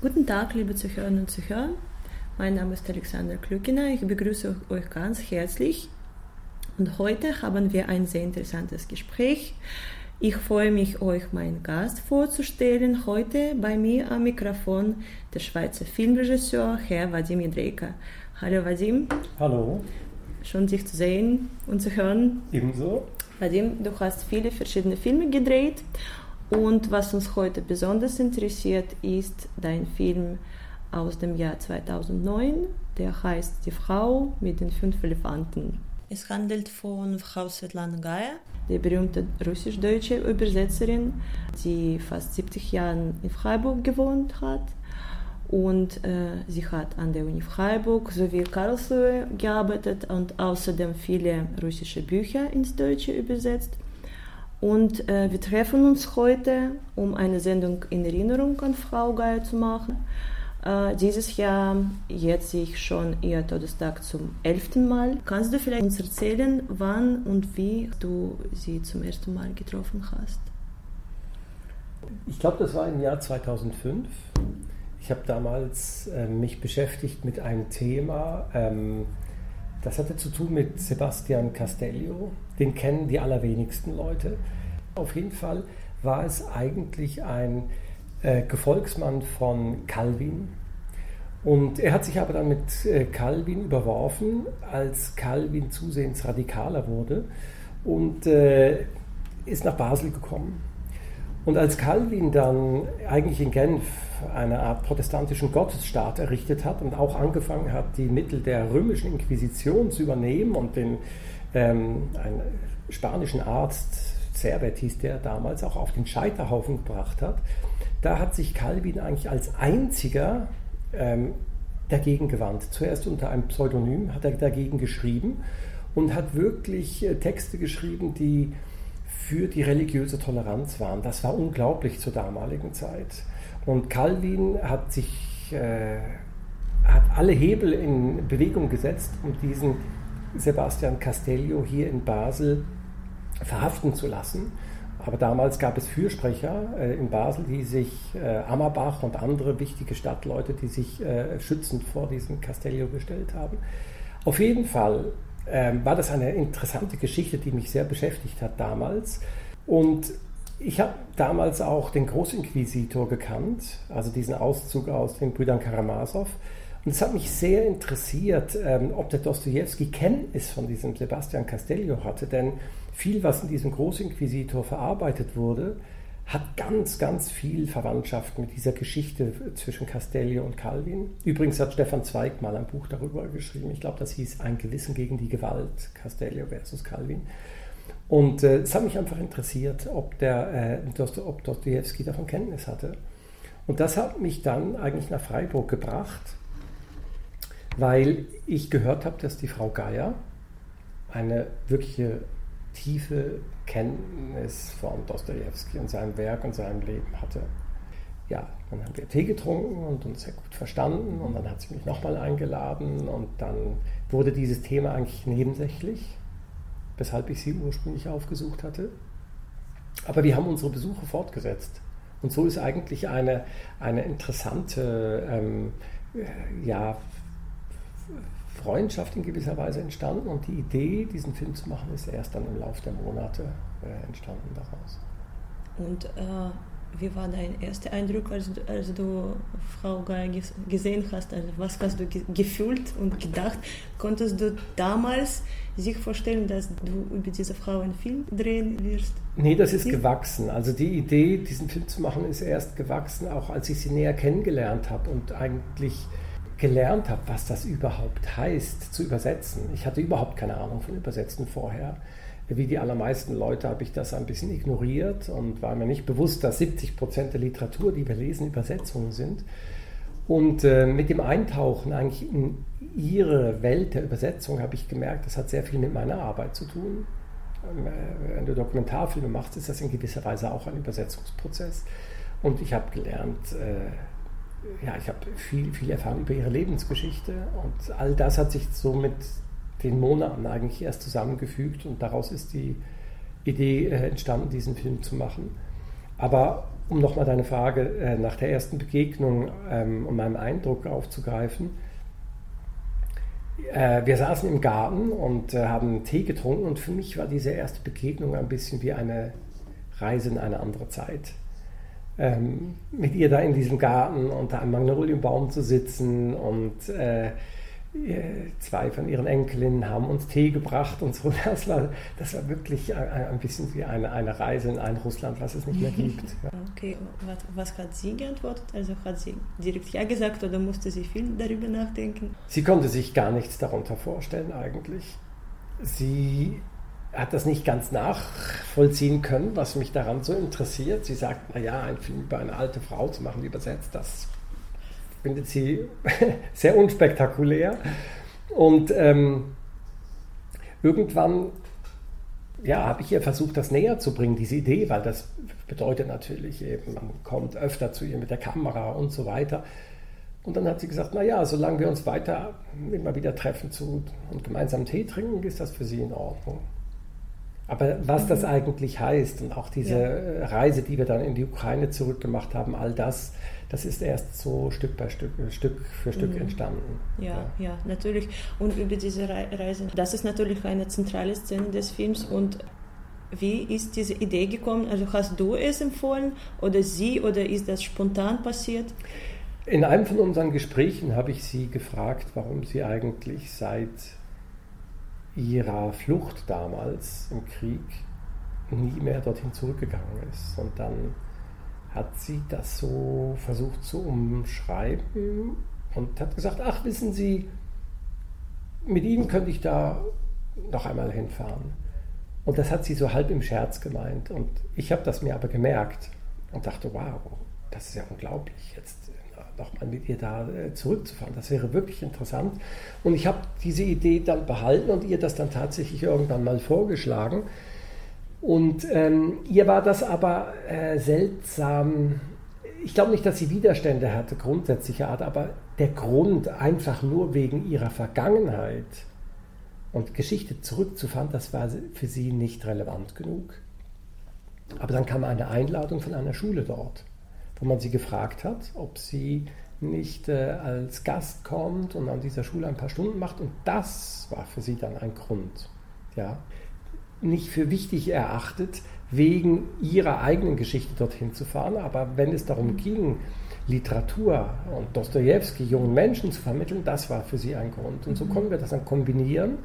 Guten Tag, liebe Zuhörerinnen und Zuhörer. Mein Name ist Alexander Klückiner. Ich begrüße euch ganz herzlich. Und heute haben wir ein sehr interessantes Gespräch. Ich freue mich, euch meinen Gast vorzustellen. Heute bei mir am Mikrofon der Schweizer Filmregisseur Herr Vadim Jedrejka. Hallo Vadim. Hallo. Schön, dich zu sehen und zu hören. Ebenso. Vadim, du hast viele verschiedene Filme gedreht und was uns heute besonders interessiert, ist dein Film aus dem Jahr 2009, der heißt Die Frau mit den fünf Elefanten. Es handelt von Frau Svetlana Gaya, der berühmte russisch-deutsche Übersetzerin, die fast 70 Jahre in Freiburg gewohnt hat. Und äh, sie hat an der Uni Freiburg sowie Karlsruhe gearbeitet und außerdem viele russische Bücher ins Deutsche übersetzt. Und äh, wir treffen uns heute, um eine Sendung in Erinnerung an Frau Geier zu machen. Äh, dieses Jahr jetzt sich schon ihr Todestag zum elften Mal. Kannst du vielleicht uns erzählen, wann und wie du sie zum ersten Mal getroffen hast? Ich glaube, das war im Jahr 2005. Ich habe damals äh, mich beschäftigt mit einem Thema, ähm, das hatte zu tun mit Sebastian Castello. Den kennen die allerwenigsten Leute. Auf jeden Fall war es eigentlich ein äh, Gefolgsmann von Calvin. Und er hat sich aber dann mit äh, Calvin überworfen, als Calvin zusehends radikaler wurde und äh, ist nach Basel gekommen. Und als Calvin dann eigentlich in Genf eine Art protestantischen Gottesstaat errichtet hat und auch angefangen hat, die Mittel der römischen Inquisition zu übernehmen und den ähm, einen spanischen Arzt, Servet hieß der damals, auch auf den Scheiterhaufen gebracht hat, da hat sich Calvin eigentlich als einziger ähm, dagegen gewandt. Zuerst unter einem Pseudonym hat er dagegen geschrieben und hat wirklich äh, Texte geschrieben, die für die religiöse Toleranz waren. Das war unglaublich zur damaligen Zeit. Und Calvin hat sich äh, hat alle Hebel in Bewegung gesetzt, um diesen Sebastian Castello hier in Basel verhaften zu lassen. Aber damals gab es Fürsprecher äh, in Basel, die sich, äh, Ammerbach und andere wichtige Stadtleute, die sich äh, schützend vor diesem Castello gestellt haben. Auf jeden Fall ähm, war das eine interessante Geschichte, die mich sehr beschäftigt hat damals. Und ich habe damals auch den Großinquisitor gekannt, also diesen Auszug aus den Brüdern Karamasow. Und es hat mich sehr interessiert, ähm, ob der Dostoevsky Kenntnis von diesem Sebastian Castello hatte, denn viel, was in diesem Großinquisitor verarbeitet wurde, hat ganz, ganz viel Verwandtschaft mit dieser Geschichte zwischen Castello und Calvin. Übrigens hat Stefan Zweig mal ein Buch darüber geschrieben. Ich glaube, das hieß Ein Gewissen gegen die Gewalt, Castello versus Calvin. Und äh, es hat mich einfach interessiert, ob, der, äh, ob Dostoevsky davon Kenntnis hatte. Und das hat mich dann eigentlich nach Freiburg gebracht, weil ich gehört habe, dass die Frau Geier eine wirkliche tiefe Kenntnis von Dostoevsky und seinem Werk und seinem Leben hatte. Ja, dann haben wir Tee getrunken und uns sehr gut verstanden und dann hat sie mich nochmal eingeladen und dann wurde dieses Thema eigentlich nebensächlich weshalb ich sie ursprünglich aufgesucht hatte. Aber wir haben unsere Besuche fortgesetzt. Und so ist eigentlich eine, eine interessante ähm, ja, Freundschaft in gewisser Weise entstanden. Und die Idee, diesen Film zu machen, ist erst dann im Laufe der Monate äh, entstanden daraus. Und äh, wie war dein erster Eindruck, als, als du Frau Geier gesehen hast? Also was hast du gefühlt und gedacht? Konntest du damals sich vorstellen, dass du über diese Frau einen Film drehen wirst? Nee, das ist gewachsen. Also die Idee, diesen Film zu machen, ist erst gewachsen, auch als ich sie näher kennengelernt habe und eigentlich gelernt habe, was das überhaupt heißt, zu übersetzen. Ich hatte überhaupt keine Ahnung von Übersetzen vorher wie die allermeisten Leute habe ich das ein bisschen ignoriert und war mir nicht bewusst, dass 70 Prozent der Literatur, die wir lesen, Übersetzungen sind. Und äh, mit dem Eintauchen eigentlich in ihre Welt der Übersetzung habe ich gemerkt, das hat sehr viel mit meiner Arbeit zu tun. Ähm, äh, wenn du Dokumentarfilme machst, ist das in gewisser Weise auch ein Übersetzungsprozess. Und ich habe gelernt, äh, ja, ich habe viel, viel erfahren über ihre Lebensgeschichte und all das hat sich so mit den Monaten eigentlich erst zusammengefügt und daraus ist die Idee äh, entstanden, diesen Film zu machen. Aber um nochmal deine Frage äh, nach der ersten Begegnung ähm, und meinem Eindruck aufzugreifen. Äh, wir saßen im Garten und haben Tee getrunken und für mich war diese erste Begegnung ein bisschen wie eine Reise in eine andere Zeit. Ähm, mit ihr da in diesem Garten unter einem Magnolienbaum zu sitzen und äh, zwei von ihren Enkelinnen haben uns Tee gebracht und so. Das war, das war wirklich ein bisschen wie eine, eine Reise in ein Russland, was es nicht mehr gibt. Ja. Okay, was, was, hat sie geantwortet? Also hat sie direkt Ja gesagt oder musste sie viel darüber nachdenken? Sie konnte sich gar nichts darunter vorstellen eigentlich. Sie hat das nicht ganz nachvollziehen können, was mich daran so interessiert. Sie sagt, naja, ein Film über eine alte Frau zu machen, übersetzt, das findet sie sehr unspektakulär. Und ähm, irgendwann ja, habe ich ihr versucht, das näher zu bringen, diese Idee, weil das bedeutet natürlich eben, man kommt öfter zu ihr mit der Kamera und so weiter. Und dann hat sie gesagt, naja, solange wir uns weiter immer wieder treffen zu, und gemeinsam Tee trinken, ist das für sie in Ordnung. Aber was das mhm. eigentlich heißt und auch diese ja. Reise, die wir dann in die Ukraine zurückgemacht haben, all das, das ist erst so Stück bei Stück, äh, Stück für Stück mhm. entstanden. Ja, ja, ja, natürlich. Und über diese Reise, das ist natürlich eine zentrale Szene des Films und wie ist diese Idee gekommen? Also hast du es empfohlen oder sie oder ist das spontan passiert? In einem von unseren Gesprächen habe ich sie gefragt, warum sie eigentlich seit ihrer Flucht damals im Krieg nie mehr dorthin zurückgegangen ist. Und dann hat sie das so versucht zu umschreiben und hat gesagt, ach wissen Sie, mit Ihnen könnte ich da noch einmal hinfahren. Und das hat sie so halb im Scherz gemeint. Und ich habe das mir aber gemerkt und dachte, wow, das ist ja unglaublich, jetzt nochmal mit ihr da äh, zurückzufahren. Das wäre wirklich interessant. Und ich habe diese Idee dann behalten und ihr das dann tatsächlich irgendwann mal vorgeschlagen. Und ähm, ihr war das aber äh, seltsam. Ich glaube nicht, dass sie Widerstände hatte, grundsätzlicher Art, aber der Grund, einfach nur wegen ihrer Vergangenheit und Geschichte zurückzufahren, das war für sie nicht relevant genug. Aber dann kam eine Einladung von einer Schule dort, wo man sie gefragt hat, ob sie nicht äh, als Gast kommt und an dieser Schule ein paar Stunden macht. Und das war für sie dann ein Grund. Ja nicht für wichtig erachtet, wegen ihrer eigenen Geschichte dorthin zu fahren. Aber wenn es darum ging, Literatur und Dostoevsky jungen Menschen zu vermitteln, das war für sie ein Grund. Und so mhm. konnten wir das dann kombinieren.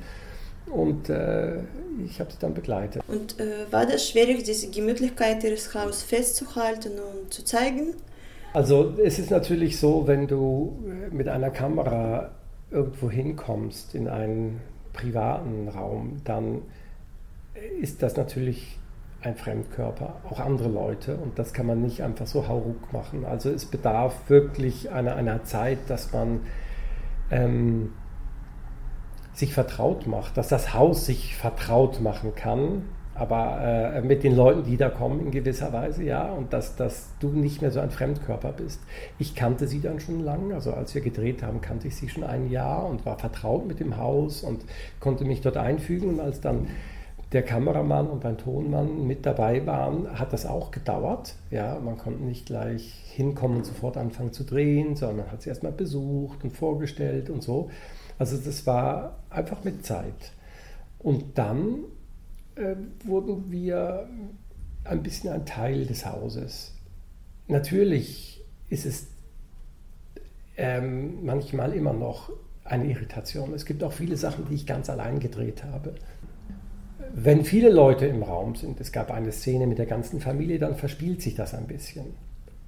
Und äh, ich habe sie dann begleitet. Und äh, war das schwierig, diese Gemütlichkeit ihres Hauses festzuhalten und zu zeigen? Also es ist natürlich so, wenn du mit einer Kamera irgendwo hinkommst in einen privaten Raum, dann ist das natürlich ein Fremdkörper, auch andere Leute. Und das kann man nicht einfach so hauruck machen. Also es bedarf wirklich einer, einer Zeit, dass man ähm, sich vertraut macht, dass das Haus sich vertraut machen kann, aber äh, mit den Leuten, die da kommen in gewisser Weise, ja, und dass, dass du nicht mehr so ein Fremdkörper bist. Ich kannte sie dann schon lange, also als wir gedreht haben, kannte ich sie schon ein Jahr und war vertraut mit dem Haus und konnte mich dort einfügen. Und als dann der Kameramann und ein Tonmann mit dabei waren, hat das auch gedauert. Ja, man konnte nicht gleich hinkommen und sofort anfangen zu drehen, sondern man hat sie erstmal besucht und vorgestellt und so. Also das war einfach mit Zeit. Und dann äh, wurden wir ein bisschen ein Teil des Hauses. Natürlich ist es ähm, manchmal immer noch eine Irritation. Es gibt auch viele Sachen, die ich ganz allein gedreht habe wenn viele Leute im Raum sind, es gab eine Szene mit der ganzen Familie, dann verspielt sich das ein bisschen.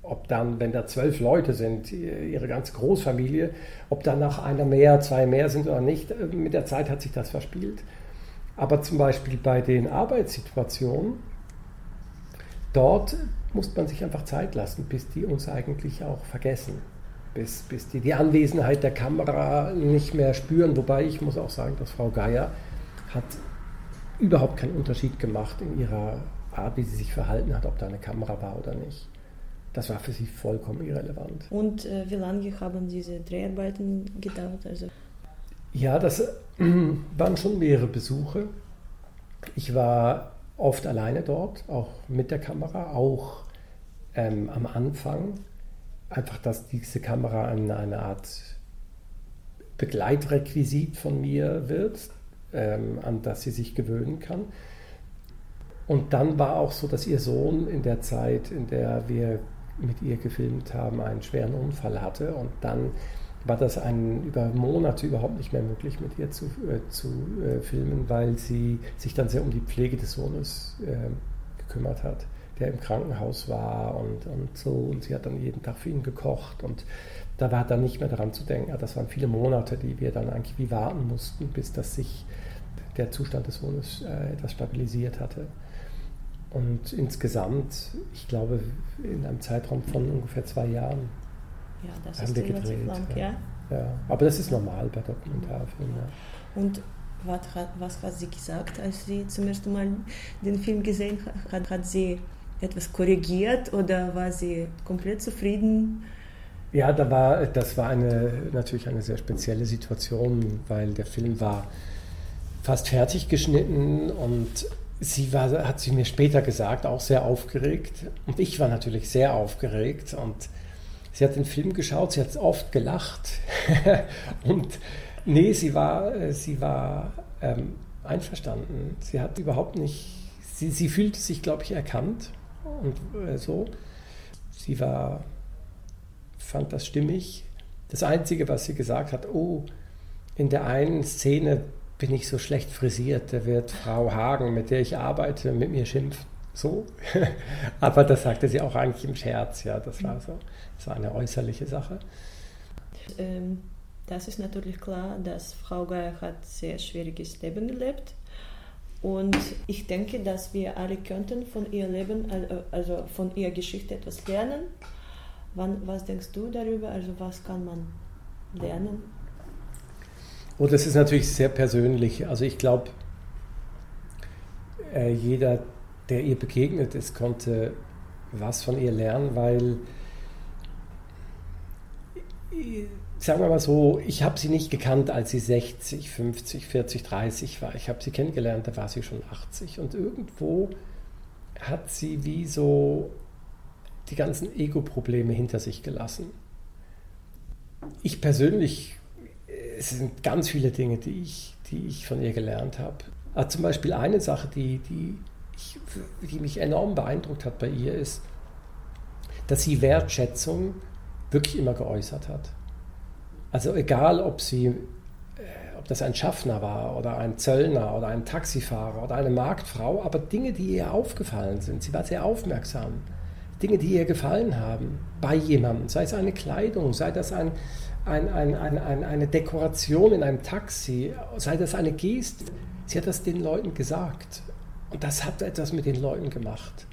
Ob dann, wenn da zwölf Leute sind, ihre ganze Großfamilie, ob dann nach einer mehr, zwei mehr sind oder nicht, äh, mit der Zeit hat sich das verspielt. Aber zum Beispiel bei den Arbeitssituationen, dort muss man sich einfach Zeit lassen, bis die uns eigentlich auch vergessen. Bis, bis die die Anwesenheit der Kamera nicht mehr spüren. Wobei ich muss auch sagen, dass Frau Geier hat überhaupt keinen Unterschied gemacht in ihrer Art, wie sie sich verhalten hat, ob da eine Kamera war oder nicht. Das war für sie vollkommen irrelevant. Und äh, wie lange haben diese Dreharbeiten gedauert? Also ja, das äh, waren schon mehrere Besuche. Ich war oft alleine dort, auch mit der Kamera, auch ähm, am Anfang einfach, dass diese Kamera eine, eine Art Begleitrequisit von mir wird, ähm, an das sie sich gewöhnen kann. Und dann war auch so, dass ihr Sohn in der Zeit, in der wir mit ihr gefilmt haben, einen schweren Unfall hatte. Und dann war das ein, über Monate überhaupt nicht mehr möglich, mit ihr zu, äh, zu äh, filmen, weil sie sich dann sehr um die Pflege des Sohnes äh, gekümmert hat, der im Krankenhaus war und, und so. Und sie hat dann jeden Tag für ihn gekocht. Und da war dann nicht mehr daran zu denken. Das waren viele Monate, die wir dann eigentlich wie warten mussten, bis das sich der Zustand des Sohnes äh, etwas stabilisiert hatte. Und insgesamt, ich glaube, in einem Zeitraum von ungefähr zwei Jahren ja, das haben ist wir gedreht. lang, ja. ja. Ja. Aber das ist normal bei Dokumentarfilmen. Und was hat, was hat sie gesagt, als sie zum ersten Mal den Film gesehen hat? Hat sie etwas korrigiert oder war sie komplett zufrieden? Ja, da war, das war eine, natürlich eine sehr spezielle Situation, weil der Film war fast fertig geschnitten und sie war, hat sie mir später gesagt, auch sehr aufgeregt. Und ich war natürlich sehr aufgeregt und sie hat den Film geschaut, sie hat oft gelacht. und nee, sie war, sie war ähm, einverstanden. Sie hat überhaupt nicht, sie, sie fühlte sich, glaube ich, erkannt und äh, so. Sie war, fand das stimmig. Das Einzige, was sie gesagt hat, oh, in der einen Szene bin ich so schlecht frisiert, da wird Frau Hagen, mit der ich arbeite, mit mir schimpfen. So. Aber das sagte sie auch eigentlich im Scherz, ja, das war so. Das war eine äußerliche Sache. Ähm, das ist natürlich klar, dass Frau Geier hat sehr schwieriges Leben gelebt. Und ich denke, dass wir alle könnten von ihr Leben, also von ihrer Geschichte etwas lernen. Wann, was denkst du darüber? Also was kann man lernen? Oh, das ist natürlich sehr persönlich. Also ich glaube, äh, jeder, der ihr begegnet ist, konnte was von ihr lernen, weil, sagen wir mal so, ich habe sie nicht gekannt, als sie 60, 50, 40, 30 war. Ich habe sie kennengelernt, da war sie schon 80. Und irgendwo hat sie wie so die ganzen Ego-Probleme hinter sich gelassen. Ich persönlich es sind ganz viele Dinge, die ich, die ich von ihr gelernt habe. Aber zum Beispiel eine Sache, die, die, ich, die mich enorm beeindruckt hat bei ihr, ist, dass sie Wertschätzung wirklich immer geäußert hat. Also egal, ob sie, äh, ob das ein Schaffner war oder ein Zöllner oder ein Taxifahrer oder eine Marktfrau, aber Dinge, die ihr aufgefallen sind. Sie war sehr aufmerksam. Dinge, die ihr gefallen haben bei jemandem, sei es eine Kleidung, sei das ein, ein, ein, ein, eine Dekoration in einem Taxi, sei das eine Geste. Sie hat das den Leuten gesagt. Und das hat etwas mit den Leuten gemacht.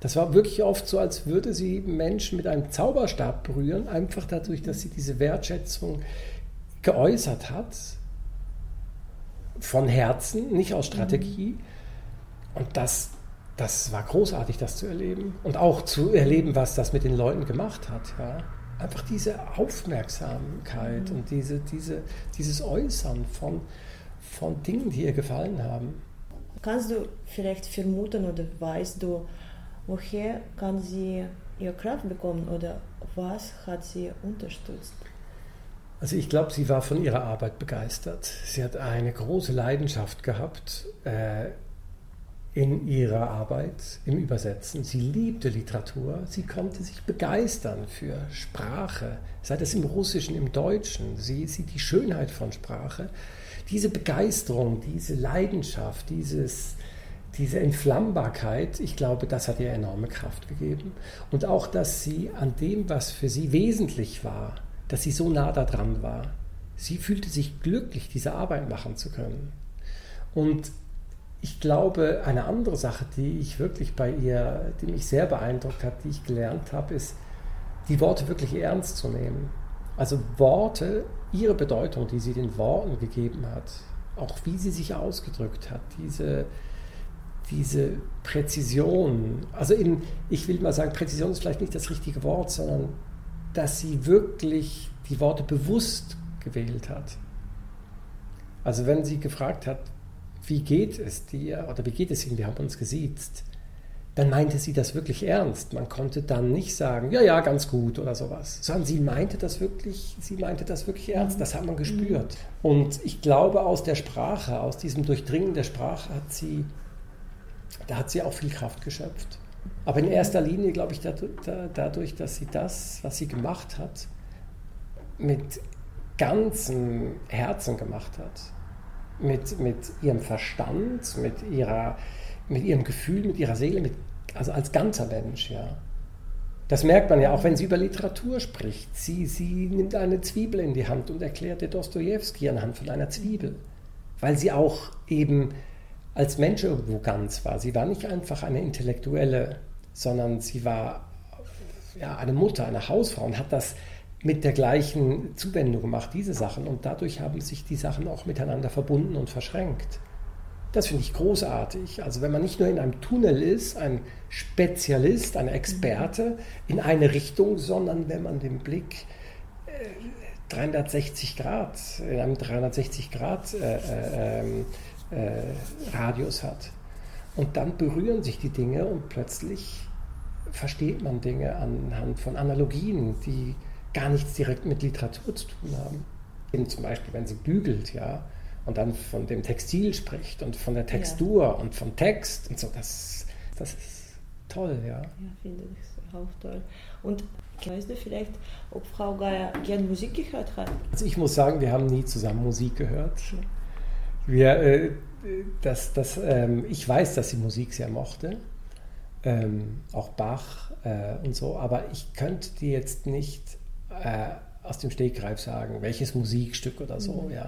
Das war wirklich oft so, als würde sie Menschen mit einem Zauberstab berühren, einfach dadurch, dass sie diese Wertschätzung geäußert hat. Von Herzen, nicht aus Strategie. Und das, das war großartig, das zu erleben. Und auch zu erleben, was das mit den Leuten gemacht hat. Ja einfach diese Aufmerksamkeit mhm. und diese, diese, dieses Äußern von, von Dingen, die ihr gefallen haben. Kannst du vielleicht vermuten oder weißt du, woher kann sie ihre Kraft bekommen oder was hat sie unterstützt? Also ich glaube, sie war von ihrer Arbeit begeistert. Sie hat eine große Leidenschaft gehabt. Äh, in ihrer Arbeit im Übersetzen. Sie liebte Literatur, sie konnte sich begeistern für Sprache, sei das im Russischen, im Deutschen. Sie sieht die Schönheit von Sprache. Diese Begeisterung, diese Leidenschaft, dieses, diese Entflammbarkeit, ich glaube, das hat ihr enorme Kraft gegeben. Und auch, dass sie an dem, was für sie wesentlich war, dass sie so nah daran war. Sie fühlte sich glücklich, diese Arbeit machen zu können. Und ich glaube, eine andere Sache, die ich wirklich bei ihr, die mich sehr beeindruckt hat, die ich gelernt habe, ist, die Worte wirklich ernst zu nehmen. Also Worte, ihre Bedeutung, die sie den Worten gegeben hat, auch wie sie sich ausgedrückt hat, diese, diese Präzision. Also in, ich will mal sagen, Präzision ist vielleicht nicht das richtige Wort, sondern dass sie wirklich die Worte bewusst gewählt hat. Also wenn sie gefragt hat, wie geht es dir oder wie geht es Ihnen, wir haben uns gesiezt, dann meinte sie das wirklich ernst. Man konnte dann nicht sagen, ja, ja, ganz gut oder sowas, sondern sie meinte das wirklich, sie meinte das wirklich ernst. Das hat man gespürt. Und ich glaube, aus der Sprache, aus diesem Durchdringen der Sprache hat sie, da hat sie auch viel Kraft geschöpft. Aber in erster Linie, glaube ich, dadurch, dass sie das, was sie gemacht hat, mit ganzem Herzen gemacht hat. Mit, mit ihrem Verstand, mit, ihrer, mit ihrem Gefühl, mit ihrer Seele, mit also als ganzer Mensch, ja. Das merkt man ja auch, wenn sie über Literatur spricht. Sie, sie nimmt eine Zwiebel in die Hand und erklärt der Dostoevsky anhand von einer Zwiebel. Weil sie auch eben als Mensch irgendwo ganz war. Sie war nicht einfach eine Intellektuelle, sondern sie war ja, eine Mutter, eine Hausfrau und hat das mit der gleichen Zuwendung gemacht, diese Sachen. Und dadurch haben sich die Sachen auch miteinander verbunden und verschränkt. Das finde ich großartig. Also wenn man nicht nur in einem Tunnel ist, ein Spezialist, ein Experte in eine Richtung, sondern wenn man den Blick äh, 360 Grad, in einem 360 Grad äh, äh, ähm, äh, Radius hat. Und dann berühren sich die Dinge und plötzlich versteht man Dinge anhand von Analogien, die gar nichts direkt mit Literatur zu tun haben. Eben zum Beispiel, wenn sie bügelt, ja, und dann von dem Textil spricht und von der Textur ja. und vom Text und so. Das, das ist toll, ja. Ja, finde ich auch toll. Und weißt du vielleicht, ob Frau Geier gern Musik gehört hat? Also ich muss sagen, wir haben nie zusammen Musik gehört. Wir, äh, das, das, ähm, ich weiß, dass sie Musik sehr mochte. Ähm, auch Bach äh, und so, aber ich könnte dir jetzt nicht äh, aus dem Stegreif sagen, welches Musikstück oder so, mhm. ja.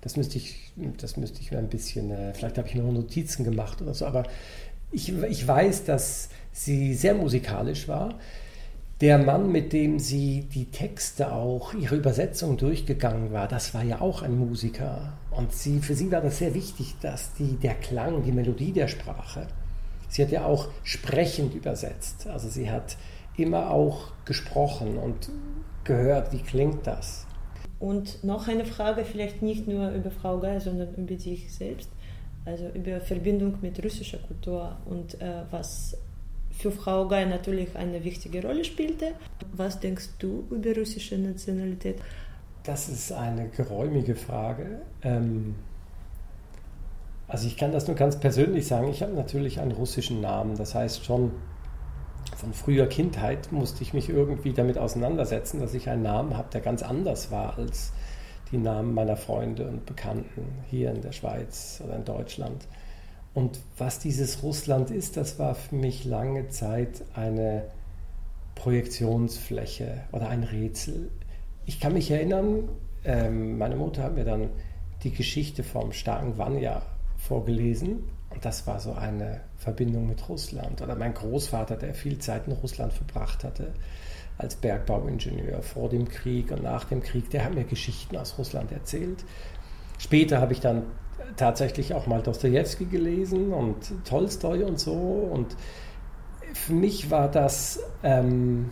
Das müsste ich, das müsste ich mir ein bisschen, äh, vielleicht habe ich mir noch Notizen gemacht oder so, aber ich, ich weiß, dass sie sehr musikalisch war. Der Mann, mit dem sie die Texte auch, ihre Übersetzung durchgegangen war, das war ja auch ein Musiker. Und sie, für sie war das sehr wichtig, dass die, der Klang, die Melodie der Sprache, sie hat ja auch sprechend übersetzt. Also sie hat immer auch gesprochen und gehört, wie klingt das. Und noch eine Frage, vielleicht nicht nur über Frau Geier, sondern über sich selbst, also über Verbindung mit russischer Kultur und äh, was für Frau Geier natürlich eine wichtige Rolle spielte. Was denkst du über russische Nationalität? Das ist eine geräumige Frage. Ähm also ich kann das nur ganz persönlich sagen. Ich habe natürlich einen russischen Namen. Das heißt schon, von früher Kindheit musste ich mich irgendwie damit auseinandersetzen, dass ich einen Namen habe, der ganz anders war als die Namen meiner Freunde und Bekannten hier in der Schweiz oder in Deutschland. Und was dieses Russland ist, das war für mich lange Zeit eine Projektionsfläche oder ein Rätsel. Ich kann mich erinnern, ähm, meine Mutter hat mir dann die Geschichte vom starken Vanya vorgelesen das war so eine Verbindung mit Russland. Oder mein Großvater, der viel Zeit in Russland verbracht hatte, als Bergbauingenieur vor dem Krieg und nach dem Krieg, der hat mir Geschichten aus Russland erzählt. Später habe ich dann tatsächlich auch mal Dostoevsky gelesen und Tolstoi und so. Und für mich war das ähm,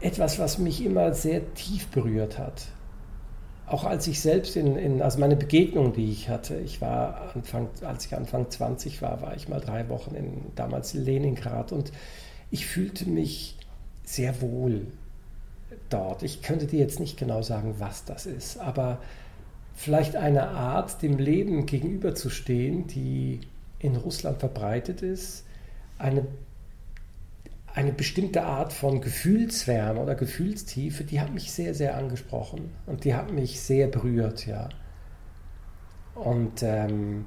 etwas, was mich immer sehr tief berührt hat auch als ich selbst in, in, also meine Begegnung, die ich hatte, ich war Anfang, als ich Anfang 20 war, war ich mal drei Wochen in damals Leningrad und ich fühlte mich sehr wohl dort. Ich könnte dir jetzt nicht genau sagen, was das ist, aber vielleicht eine Art, dem Leben gegenüberzustehen, die in Russland verbreitet ist, eine eine bestimmte Art von Gefühlswärme oder Gefühlstiefe, die hat mich sehr, sehr angesprochen und die hat mich sehr berührt, ja. Und ähm,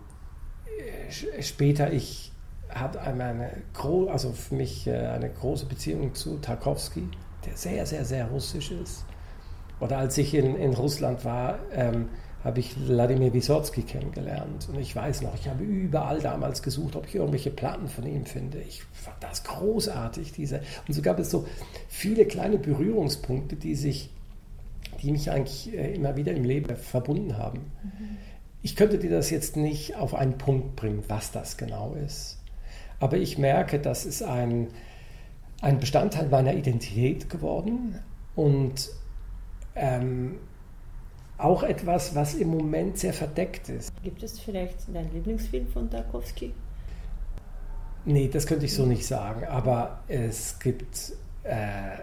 später, ich habe eine, also für mich äh, eine große Beziehung zu Tarkovsky, der sehr, sehr, sehr russisch ist. Oder als ich in, in Russland war, ähm, habe ich Wladimir Wysotsky kennengelernt. Und ich weiß noch, ich habe überall damals gesucht, ob ich irgendwelche Platten von ihm finde. Ich fand das großartig. Diese. Und so gab es so viele kleine Berührungspunkte, die, sich, die mich eigentlich äh, immer wieder im Leben verbunden haben. Mhm. Ich könnte dir das jetzt nicht auf einen Punkt bringen, was das genau ist. Aber ich merke, das ist ein, ein Bestandteil meiner Identität geworden. Und ähm, auch etwas, was im Moment sehr verdeckt ist. Gibt es vielleicht deinen Lieblingsfilm von Tarkovsky? Nee, das könnte ich so nicht sagen. Aber es gibt, äh,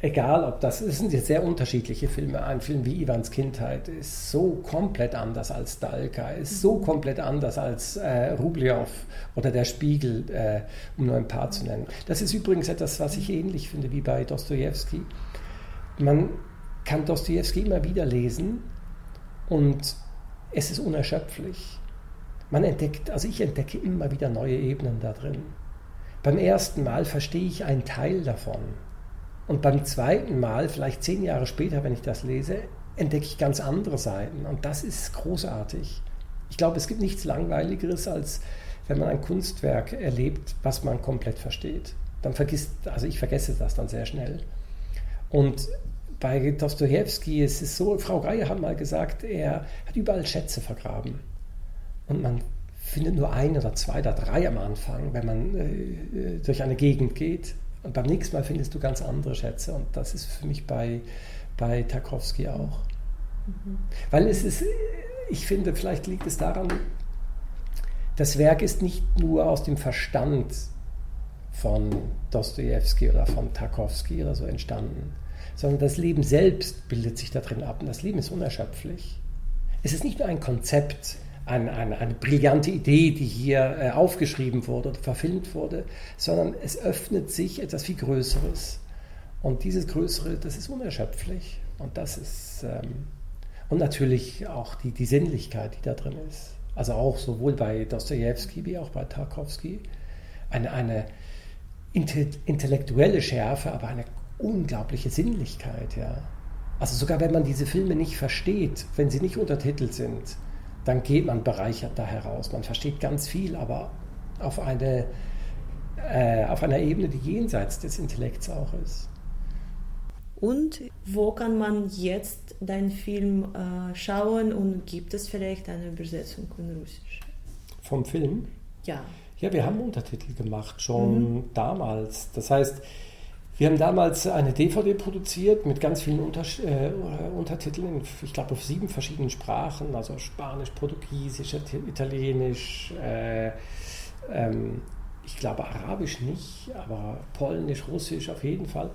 egal ob das, es sind jetzt sehr unterschiedliche Filme. Ein Film wie Ivans Kindheit ist so komplett anders als Dalka, ist so komplett anders als äh, Rubliow oder Der Spiegel, äh, um nur ein paar zu nennen. Das ist übrigens etwas, was ich ähnlich finde wie bei Dostoevsky. Man kann Dostoevsky immer wieder lesen und es ist unerschöpflich. Man entdeckt, also ich entdecke immer wieder neue Ebenen da drin. Beim ersten Mal verstehe ich einen Teil davon. Und beim zweiten Mal, vielleicht zehn Jahre später, wenn ich das lese, entdecke ich ganz andere Seiten. Und das ist großartig. Ich glaube, es gibt nichts Langweiligeres, als wenn man ein Kunstwerk erlebt, was man komplett versteht. Dann vergisst, also ich vergesse das dann sehr schnell. Und bei Dostoevsky ist es so, Frau Geier hat mal gesagt, er hat überall Schätze vergraben. Und man findet nur ein oder zwei oder drei am Anfang, wenn man äh, durch eine Gegend geht. Und beim nächsten Mal findest du ganz andere Schätze. Und das ist für mich bei, bei Tarkovsky auch. Mhm. Weil es ist, ich finde, vielleicht liegt es daran, das Werk ist nicht nur aus dem Verstand von Dostoevsky oder von Tarkovsky oder so entstanden, sondern das Leben selbst bildet sich da drin ab und das Leben ist unerschöpflich. Es ist nicht nur ein Konzept, eine, eine, eine brillante Idee, die hier äh, aufgeschrieben wurde oder verfilmt wurde, sondern es öffnet sich etwas viel Größeres. Und dieses Größere, das ist unerschöpflich. Und das ist, ähm, und natürlich auch die, die Sinnlichkeit, die da drin ist. Also auch sowohl bei Dostoevsky wie auch bei Tarkovsky. Eine, eine intellektuelle Schärfe, aber eine unglaubliche Sinnlichkeit, ja. Also sogar wenn man diese Filme nicht versteht, wenn sie nicht untertitelt sind, dann geht man bereichert da heraus. Man versteht ganz viel, aber auf, eine, äh, auf einer Ebene, die jenseits des Intellekts auch ist. Und wo kann man jetzt deinen Film äh, schauen und gibt es vielleicht eine Übersetzung in Russisch? Vom Film? Ja. Ja, wir haben Untertitel gemacht, schon mhm. damals. Das heißt, wir haben damals eine DVD produziert mit ganz vielen Unter äh, Untertiteln, ich glaube auf sieben verschiedenen Sprachen, also Spanisch, Portugiesisch, Italienisch, äh, ähm, ich glaube Arabisch nicht, aber Polnisch, Russisch auf jeden Fall.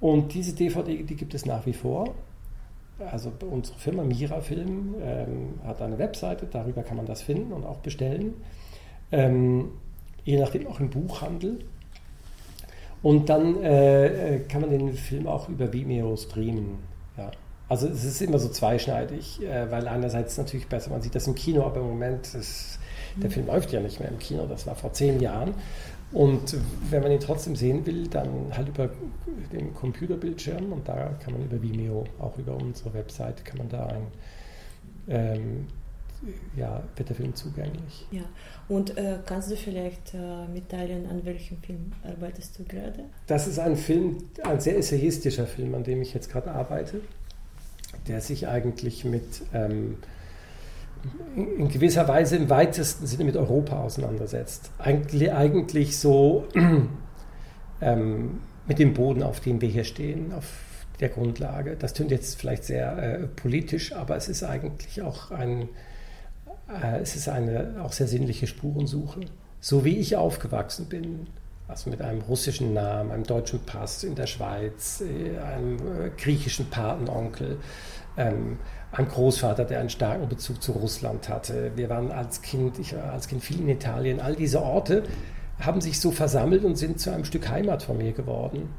Und diese DVD, die gibt es nach wie vor. Also unsere Firma Mira Film ähm, hat eine Webseite, darüber kann man das finden und auch bestellen. Ähm, je nachdem auch im Buchhandel. Und dann äh, äh, kann man den Film auch über Vimeo streamen. Ja. Also es ist immer so zweischneidig, äh, weil einerseits natürlich besser, man sieht das im Kino, aber im Moment, ist, der. Film läuft ja nicht mehr im Kino, das war vor zehn Jahren. Und wenn man ihn trotzdem sehen will, dann halt über den Computerbildschirm und da kann man über Vimeo, auch über unsere Website, kann man da ein ähm, ja, wird der Film zugänglich. Ja, und äh, kannst du vielleicht äh, mitteilen, an welchem Film arbeitest du gerade? Das ist ein Film, ein sehr essayistischer Film, an dem ich jetzt gerade arbeite, der sich eigentlich mit ähm, in gewisser Weise im weitesten Sinne mit Europa auseinandersetzt. Eigentlich, eigentlich so ähm, mit dem Boden, auf dem wir hier stehen, auf der Grundlage. Das klingt jetzt vielleicht sehr äh, politisch, aber es ist eigentlich auch ein es ist eine auch sehr sinnliche Spurensuche. So wie ich aufgewachsen bin, also mit einem russischen Namen, einem deutschen Pass in der Schweiz, äh, einem äh, griechischen Patenonkel, ähm, einem Großvater, der einen starken Bezug zu Russland hatte. Wir waren als Kind, ich war als Kind viel in Italien. All diese Orte haben sich so versammelt und sind zu einem Stück Heimat von mir geworden.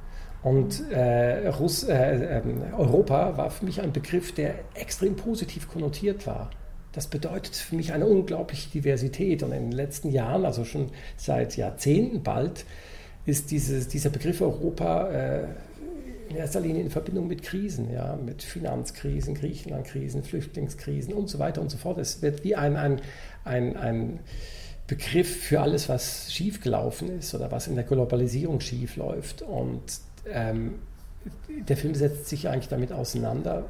Und äh, Russ, äh, äh, Europa war für mich ein Begriff, der extrem positiv konnotiert war das bedeutet für mich eine unglaubliche Diversität. Und in den letzten Jahren, also schon seit Jahrzehnten bald, ist dieses, dieser Begriff Europa äh, in erster Linie in Verbindung mit Krisen, ja, mit Finanzkrisen, Griechenlandkrisen, Flüchtlingskrisen und so weiter und so fort. Es wird wie ein, ein, ein, ein Begriff für alles, was schiefgelaufen ist oder was in der Globalisierung schiefläuft. Und ähm, der Film setzt sich eigentlich damit auseinander,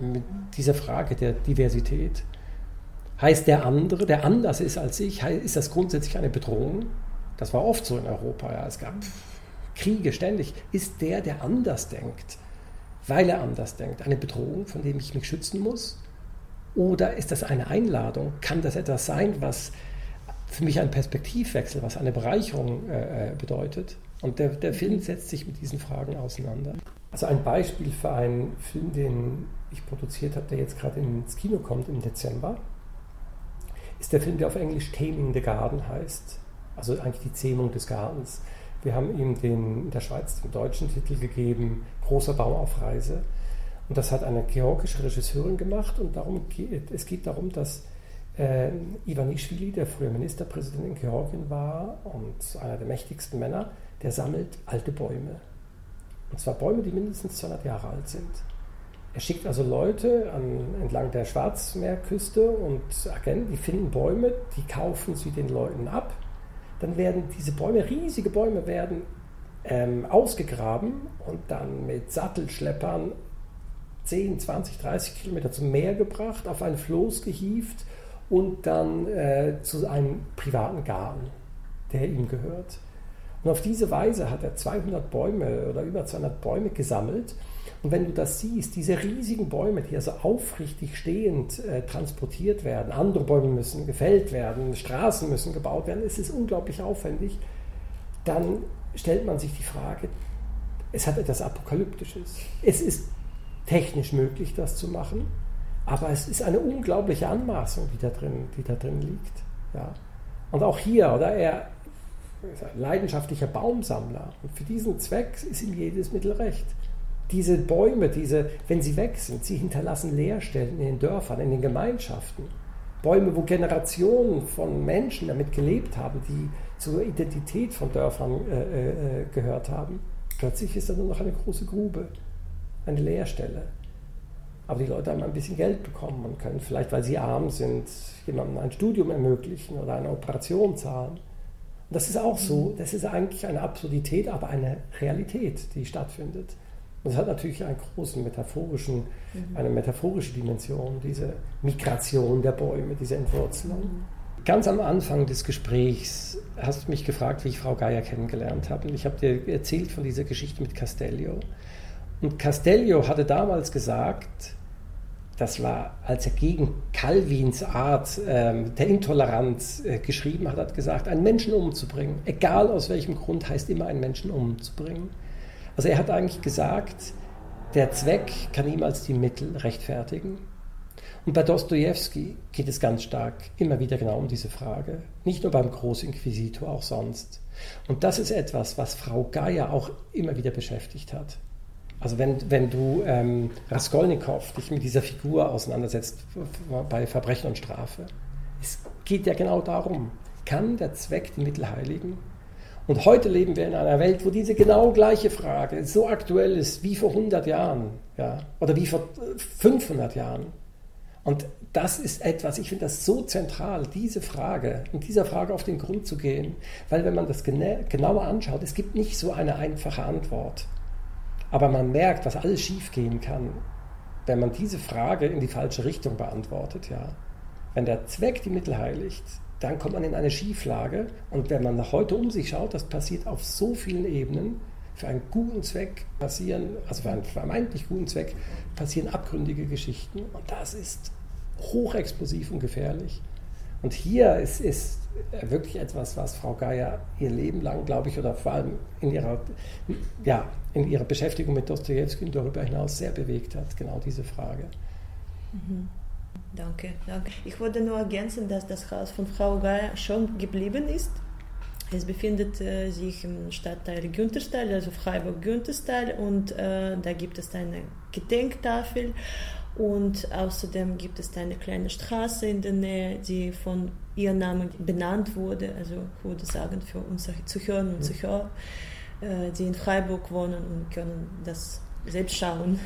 mit dieser Frage der Diversität. Heißt der andere, der anders ist als ich, ist das grundsätzlich eine Bedrohung? Das war oft so in Europa. Ja. Es gab Kriege ständig. Ist der, der anders denkt, weil er anders denkt, eine Bedrohung, von dem ich mich schützen muss? Oder ist das eine Einladung? Kann das etwas sein, was für mich ein Perspektivwechsel, was eine Bereicherung äh, äh, bedeutet. Und der, der Film setzt sich mit diesen Fragen auseinander. Also ein Beispiel für einen Film, den ich produziert habe, der jetzt gerade ins Kino kommt im Dezember, ist der Film, der auf Englisch Taming the Garden heißt. Also eigentlich die Zähmung des Gartens. Wir haben ihm den, in der Schweiz den deutschen Titel gegeben, Großer Baum auf Reise. Und das hat eine georgische Regisseurin gemacht und darum geht, es geht darum, dass äh, Ivanischvili, der früher Ministerpräsident in Georgien war und einer der mächtigsten Männer, der sammelt alte Bäume. Und zwar Bäume, die mindestens 200 Jahre alt sind. Er schickt also Leute an, entlang der Schwarzmeerküste und Agenten, die finden Bäume, die kaufen sie den Leuten ab. Dann werden diese Bäume, riesige Bäume, werden ähm, ausgegraben und dann mit Sattelschleppern 10, 20, 30 Kilometer zum Meer gebracht, auf ein Floß gehievt und dann äh, zu einem privaten Garten, der ihm gehört. Und auf diese Weise hat er 200 Bäume oder über 200 Bäume gesammelt. Und wenn du das siehst, diese riesigen Bäume, die also aufrichtig stehend äh, transportiert werden, andere Bäume müssen gefällt werden, Straßen müssen gebaut werden, es ist unglaublich aufwendig, dann stellt man sich die Frage, es hat etwas Apokalyptisches. Es ist technisch möglich, das zu machen. Aber es ist eine unglaubliche Anmaßung, die da drin, die da drin liegt. Ja. Und auch hier, oder er ist ein leidenschaftlicher Baumsammler. Und für diesen Zweck ist ihm jedes Mittel recht. Diese Bäume, diese, wenn sie weg sind, sie hinterlassen Leerstellen in den Dörfern, in den Gemeinschaften. Bäume, wo Generationen von Menschen damit gelebt haben, die zur Identität von Dörfern äh, äh, gehört haben. Plötzlich ist da nur noch eine große Grube, eine Leerstelle. Aber die Leute haben ein bisschen Geld bekommen und können vielleicht, weil sie arm sind, jemandem ein Studium ermöglichen oder eine Operation zahlen. Und das ist auch so, das ist eigentlich eine Absurdität, aber eine Realität, die stattfindet. Und das hat natürlich einen großen metaphorischen, mhm. eine metaphorische Dimension, diese Migration der Bäume, diese Entwurzelung. Mhm. Ganz am Anfang des Gesprächs hast du mich gefragt, wie ich Frau Geier kennengelernt habe. Und ich habe dir erzählt von dieser Geschichte mit Castello. Und Castello hatte damals gesagt, das war, als er gegen Calvins Art ähm, der Intoleranz äh, geschrieben hat, hat gesagt, einen Menschen umzubringen, egal aus welchem Grund, heißt immer einen Menschen umzubringen. Also er hat eigentlich gesagt, der Zweck kann niemals die Mittel rechtfertigen. Und bei Dostoevsky geht es ganz stark immer wieder genau um diese Frage. Nicht nur beim Großinquisitor, auch sonst. Und das ist etwas, was Frau Geier auch immer wieder beschäftigt hat. Also wenn, wenn du ähm, Raskolnikow dich mit dieser Figur auseinandersetzt bei Verbrechen und Strafe, es geht ja genau darum, kann der Zweck die Mittel heiligen? Und heute leben wir in einer Welt, wo diese genau gleiche Frage so aktuell ist wie vor 100 Jahren ja, oder wie vor 500 Jahren. Und das ist etwas, ich finde das so zentral, diese Frage und dieser Frage auf den Grund zu gehen, weil wenn man das genauer anschaut, es gibt nicht so eine einfache Antwort. Aber man merkt, was alles schiefgehen kann, wenn man diese Frage in die falsche Richtung beantwortet. Ja. Wenn der Zweck die Mittel heiligt, dann kommt man in eine Schieflage. Und wenn man nach heute um sich schaut, das passiert auf so vielen Ebenen. Für einen guten Zweck passieren, also für einen vermeintlich guten Zweck passieren abgründige Geschichten. Und das ist hochexplosiv und gefährlich. Und hier ist, ist wirklich etwas, was Frau Geier ihr Leben lang, glaube ich, oder vor allem in ihrer, ja, in ihrer Beschäftigung mit Dostoevsky und darüber hinaus sehr bewegt hat, genau diese Frage. Mhm. Danke, danke. Ich wollte nur ergänzen, dass das Haus von Frau Geier schon geblieben ist. Es befindet äh, sich im Stadtteil Günterstal, also Freiburg-Günterstal, und äh, da gibt es eine Gedenktafel und außerdem gibt es eine kleine Straße in der Nähe, die von ihrem Namen benannt wurde. Also ich würde sagen, für unsere Zuhörer und Zuhörer, äh, die in Freiburg wohnen und können das selbst schauen.